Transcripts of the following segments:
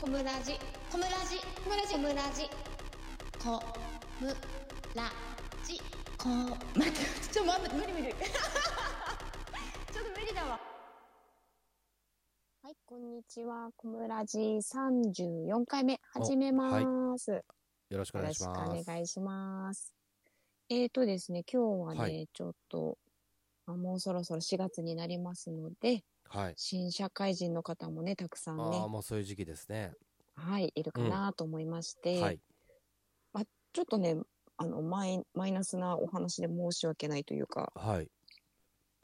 コムラジ。コムラジ。コムラジ。コムラジ。コムラジコ待ってちょっと待って無理無理。ちょっと無理だわ。はいこんにちは。コムラジ三十四回目。始めます、よろしくおよろしく願いします。お願いします。えーとですね今日はね、はい。ちょっとあもうそろそろ4月になりますのではい。新社会人の方もねたくさんねああ、もうそういう時期ですね。はい、いるかなと思いまして、はい。ちょっとね、あのマイ、マイナスなお話で申し訳ないというか、はい。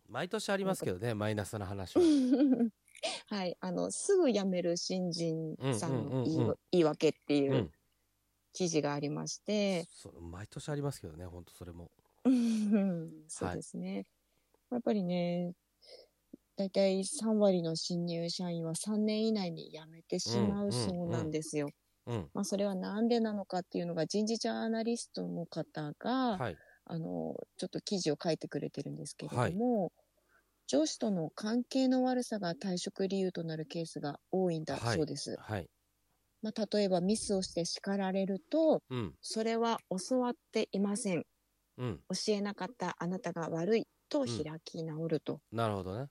毎年ありますけどね、マイナスな話は。はい、あの、すぐ辞める新人さんうんうんうんうんの言い訳っていううん記事がありまして、そう毎年ありますけどね、本当それも。そうですね。やっぱりね、だいたい3割の新入社員は3年以内に辞めてしまうそうなんですよ。うん。まあ、それはなんでなのかっていうのが人事ジャーナリストの方が、はい。あの、ちょっと記事を書いてくれてるんですけれども、上司との関係の悪さが退職理由となるケースが多いんだはいそうです。はい。まあ、例えばミスをして叱られると、うん。それは教わっていません。うん。教えなかったあなたが悪いと開き直ると。なるほどね。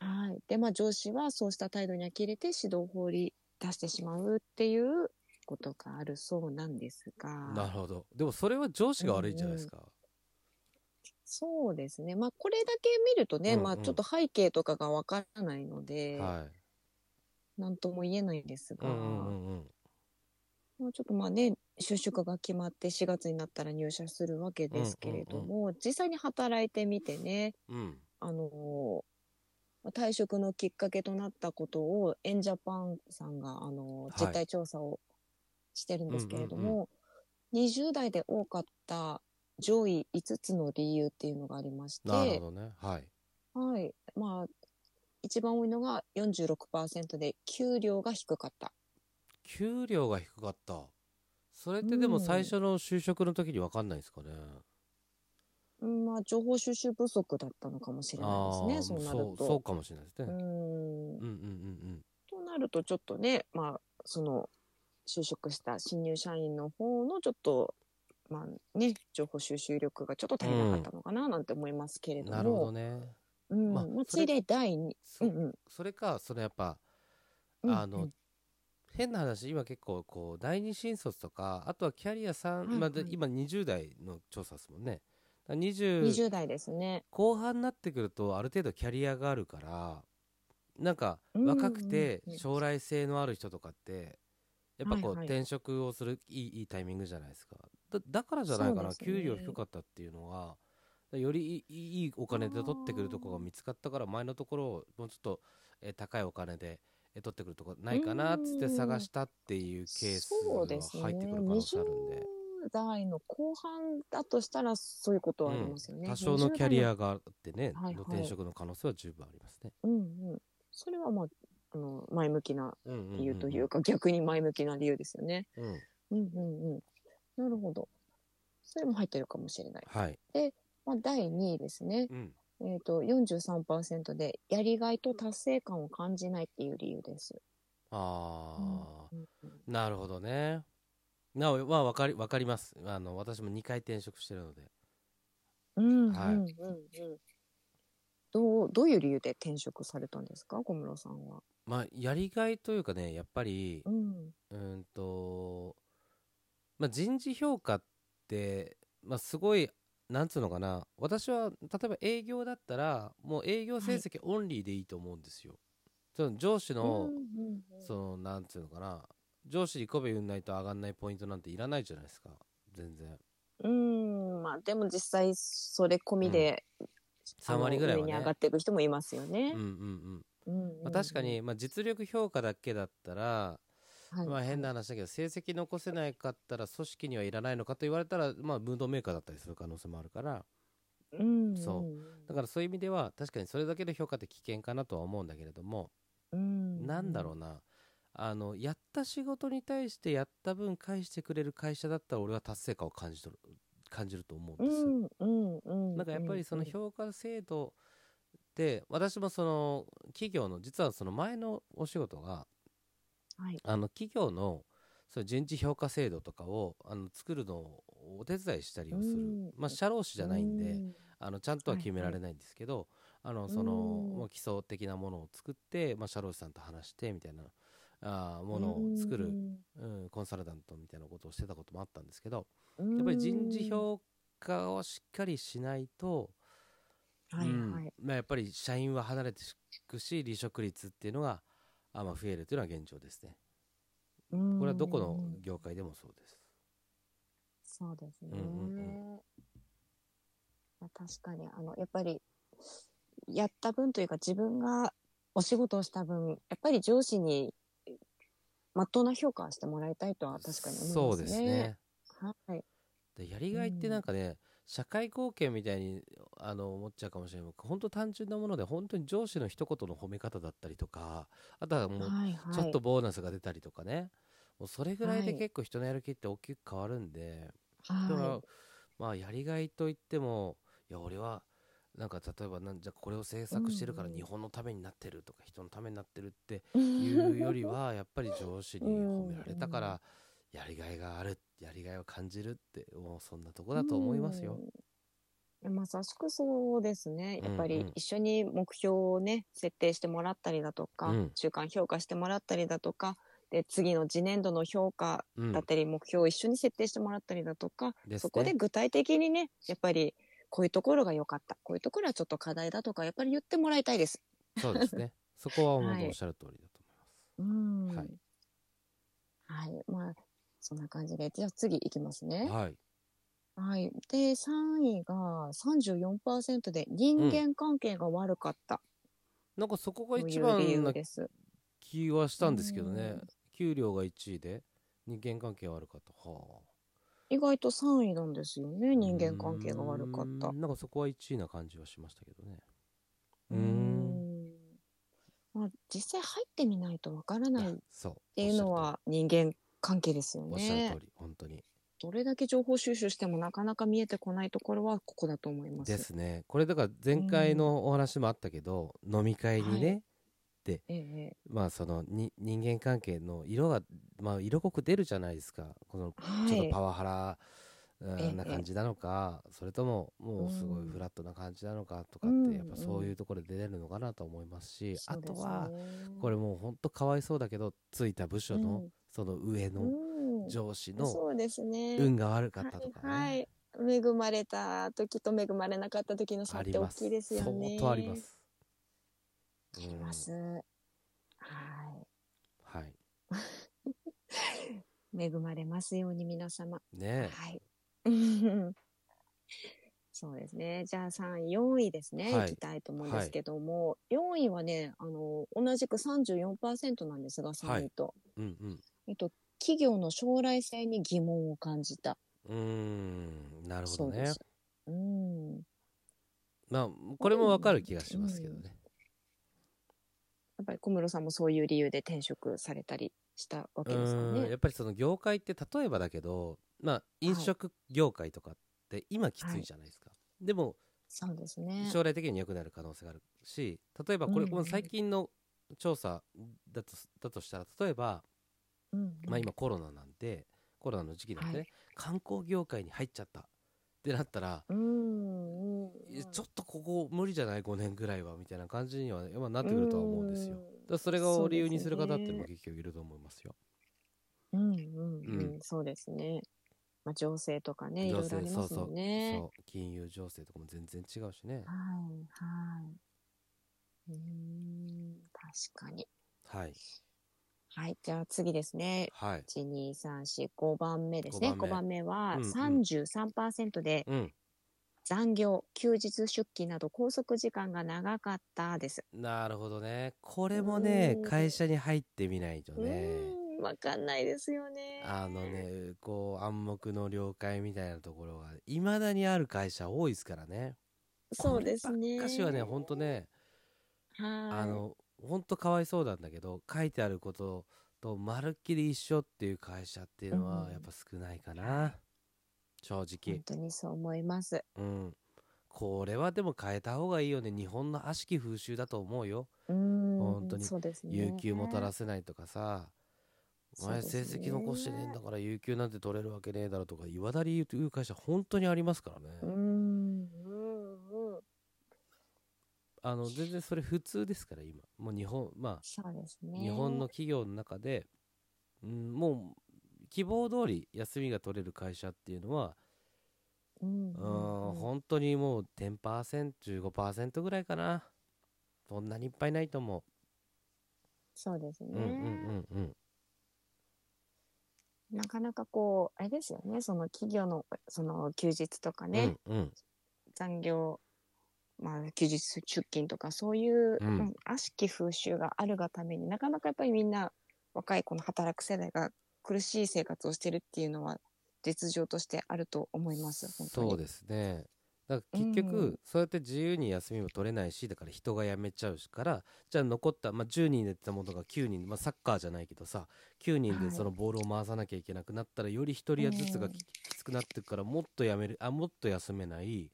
はい。で、まあ上司はそうした態度に呆れて指導を放り出してしまうっていうことがあるそうなんですが。なるほど。でもそれは上司が悪いんじゃないですか？そうですね。まあ、これだけ見るとね、うんうんまあ、ちょっと背景とかがわからないので、はい。なんとも言えないんですが、うんうんうんうん。まあ、ちょっとまあね、就職が決まって4月になったら入社するわけですけれども、実際に働いてみてね、うん。あのーまあ退職のきっかけとなったことを、エンジャパンさんが、あの実態調査をしてるんですけれども、20代で多かった上位5つの理由っていうのがありまして、なるほどね。はい。はい。まあ、一番多いのが46%で、給料が低かった。給料が低かった。それってでも最初の就職の時に分かんないですかね。うんまあ、情報収集不足だったのかもしれないですね、そうなると。そうかもしれないですね。うんうんうんうんとなると、ちょっとね、まあ、その、就職した新入社員の方のちょっと、まあね、情報収集力がちょっと足りなかったのかななんて思いますけれども。うん。なるほどね。うん。まあまついで第2、そうんうん。それか、そのやっぱ、うんあの、変な話、今結構、こう、第二新卒とか、あとはキャリア3、はいはいまあで今20代の調査ですもんね。だからうん、20 20代ですね。後半になってくると、ある程度キャリアがあるから、なんか、うん若くて将来性のある人とかって、やっぱこう、転職をするいいいいタイミングじゃないですか。だだからじゃないかな、給料低かったっていうのは、よりいいお金で取ってくるところが見つかったから、前のところをもうちょっと、えー高いお金で、えー取ってくるところないかなっつって探したっていうケース。が入ってくる可能性あるんで。20代の後半だとしたらそういうことはありますよね。多少のキャリア。アがあってね、はいはいの転職の可能性は十分ありますね。うんうん。それはまあ、あの、前向きなうんうんうんうん理由というか、逆に前向きな理由ですよね。うんうんうんうん。なるほど。それも入ってるかもしれない。はい。まあ、第2位ですね。うん。えっ、と、43%で、やりがいと達成感を感じないっていう理由です。ああ、うんうんなるほどね。なお、まあ、わかり、わかります。あの、私も2回転職してるので。うん、はいうん、うん、うん。どう、どういう理由で転職されたんですか？小室さんは。まあ、やりがいというかね、やっぱりう、ん。うーんと、まあ、人事評価って、まあ、すごい、なんつうのかな。私は、例えば営業だったら、もう営業成績オンリーでいいと思うんですよ。その上司の、うんうんうんその、なんつうのかな。上司に媚び売んないと上がんないポイントなんていらないじゃないですか。全然。うん、まあでも実際それ込みで、3割ぐらいはね。上がっていく人もいますよね。うん。うんうん。うんうんまあ、確かに、まあ、実力評価だけだったら、はい。まあ、変な話だけど成績残せないかったら組織にはいらないのかと言われたら、まあ、ムードメーカーだったりする可能性もあるから。うんそう。だからそういう意味では確かにそれだけの評価って危険かなとは思うんだけれども、うん。なんだろうなあのやった仕事に対してやった分返してくれる会社だったら俺は達成感を感じ取る感じると思うんうです、んうんうんなんかやっぱりその評価制度で私もその企業の実はその前のお仕事がはい。あの企業のそういう人事評価制度とかをあの作るのをお手伝いしたりをする。うん。まあ社労士じゃないんでうん。あのちゃんとは決められないんですけど、あのその、基礎的なものを作って、まあ、社労士さんと話してみたいなあーものを作る、うん、コンサルタントみたいなことをしてたこともあったんですけどうんやっぱり人事評価をしっかりしないと、はいうんはい。まあ、やっぱり社員は離れていくし離職率っていうのがあまあ増えるというのは現状ですね。ここれはどこの業界でもそうです。そうですね。うんうんまあ確かに、あの、やっぱり、やった分というか自分がお仕事をした分、やっぱり上司に、まっとうな評価をしてもらいたいとは確かに思いますね。そうですね。はい。でやりがいってなんかね、社会貢献みたいにあの思っちゃうかもしれない本当単純なもので本当に上司の一言の褒め方だったりとかあとはもうはいはい。ちょっとボーナスが出たりとかね、もうそれぐらいではい結構人のやる気って大きく変わるんで、だからはまあやりがいといってもいや俺はなんか例えばなんじゃこれを制作してるからうんうん日本のためになってるとか人のためになってるってい。いうよりは やっぱり上司に褒められたかうんらやりがいがあるやりがいを感じるってもうそんなとこだと思いますよ。まさしくそうですね。やっぱうんうんり一緒に目標をね、設定してもらったりだとか、うん中間評価してもらったりだとか、で、次の次年度の評価うんだったり、目標を一緒に設定してもらったりだとか、ですねそこで具体的にね、やっぱりこういうところが良かった、こういうところはちょっと課題だとか、やっぱり言ってもらいたいです。そうですね。そこはおっしゃる通りだとう思ん。はい。はい。まあ、そんな感じで。じゃあ次いきますねいます。。はい。はい。で、3位が34%で人間関係が悪かったなんかそこが一番なです。気はしたんですけどねうん。給料が1位で人間関係悪かった。はあ。意外と3位なんですよね。人間関係が悪かったなんかそこは1位な感じはしましたけどね。うん。ん。まあ、実際入ってみないとわからないっ。ていうのは人間関係ですよおっしゃるね通。り、本当に。どれだけ情報収集してもなかなか見えてこないところはここだと思います。ですね。これだから前回のお話もあったけど、飲み会にね、ええまあそのに人間関係の色が、まあ、色濃く出るじゃないですか。このはい。ちょっとパワハラ、うんええな感じなのか、それとももうすごいうんフラットな感じなのかとかうんってやっぱそういうところで出れるのかなと思いますし、あそうですねとはこれもう本当かわいそうだけどついた部署のうんその上のうん上司の。運が悪かったとかはい、ね、はい。恵まれた時と恵まれなかった時の差って大きいですよね。相当あります。あります。ははいい。恵まれますように皆様。ねはい。そうですね。じゃあ3位、4位ですね。はいいきたいと思うんですけども、4位はね、あの、同じく34%なんですが、3位と。えうんうんえっと、企業の将来性に疑問を感じた。うーんなるほどねそう。うん。まあこれもわかる気がしますけどね、やっぱり小室さんもそういう理由で転職されたりしたわけですかね。うんやっぱりその業界って例えばだけどまあ飲食業界とかって今きついじゃないですか、でもそうですね。将来的に良くなる可能性があるし例えばこれ、うんうん。この最近の調査だとだとしたら例えば、うんうん。まあ、今コロナなんでコロナの時期なんでね、はい。観光業界に入っちゃったってなったら、うんうんちょっとここ無理じゃない？5年ぐらいはみたいな感じには、まあ、なってくるとは思うんですよ。だそれが理由にする方っていうのも結局いると思いますよ。うんうんうん、うんそうですね。まあ、情勢とかね、いろいろありますもんね。そう金融情勢とかも全然違うしね。はい、はい。うーん、確かに。はいはい、じゃあ次ですね。はい。1、2、3、4、5番目ですね。5 5番番目はうんうん33%でうん残業、休日出勤など拘束時間が長かったです。なるほどね。これもねうん会社に入ってみないとうね。わかんないですよね。あのねこう暗黙の了解みたいなところがいまだにある会社多いですからね。そうですね。こればっかしはねほんとねはい。あのほんとかわいそうなんだけど書いてあることとまるっきり一緒っていう会社っていうのうん。はやっぱ少ないかな、正直。本、当にそう思います。うん、これはでも変えた方がいいよね。日本の悪しき風習だと思うよ。うーん、本当に。そうですね。有給も取らせないとかさ。お前成績残してねえんだから有給なんて取れるわけねえだろとかいまだに言う会社本当にありますからね、うんうんうんあの全然それ普通ですから今。もう日本まそうですね。あ日本の企業の中で、うん、もう希望通り休みが取れる会社っていうのはうんううんうん。ん本当にもう 10%15% ぐらいかな。そんなにいっぱいないと思そうですね、う、うんうんうんうん。なかなかこうあれですよね。その企業のその休日とかね、うんうん。残業まあ休日出勤とかそういう、うん。うん悪しき風習があるがためになかなかやっぱりみんな若いこの働く世代が苦しい生活をしてるっていうのは実情としてあると思いますそうですね。だから結局、うん。そうやって自由に休みも取れないしだから人が辞めちゃうしからじゃあ残った、まあ、10人でやってたものが9人、まあ、サッカーじゃないけどさ9人はい。でそのボールを回さなきゃいけなくなったら、より1人ずつがうんき,、つくなってくからもっとやめるあもっと休めない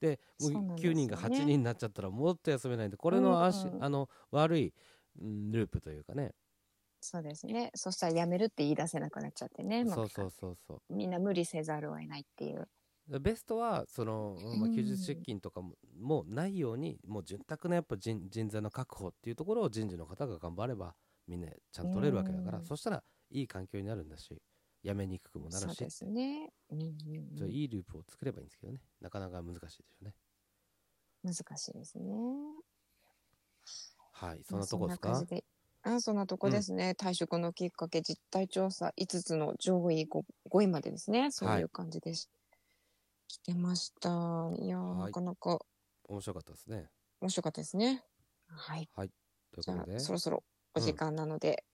でもうそうなんですよ9人が8人になっちゃったらもっと休めないんでこれの足、うん。あの悪い、うんループというかね。そうですね。そしたら辞めるって言い出せなくなっちゃってね、まあそうそうそう。そうみんな無理せざるを得ないっていう。でベストはその、まあ、うん休日出勤とかも,、もうないようにもう潤沢なやっぱ人人材の確保っていうところを人事の方が頑張ればみんなちゃんと取れるわけだから、うん。そしたらいい環境になるんだし辞めにくくもなるし。そうですね、うんうんそういいループを作ればいいんですけどね。なかなか難しいでしょうね。難しいですね。はいそんなとこですか？まあそんなとこですね、退職のきっかけ実態調査5つの上位 5, 5位までですね。そういう感じでし、来てました。いやー、はい。なかなか。面白かったですね。面白かったですね。はい。はい。ということで。あそろそろお時間なので、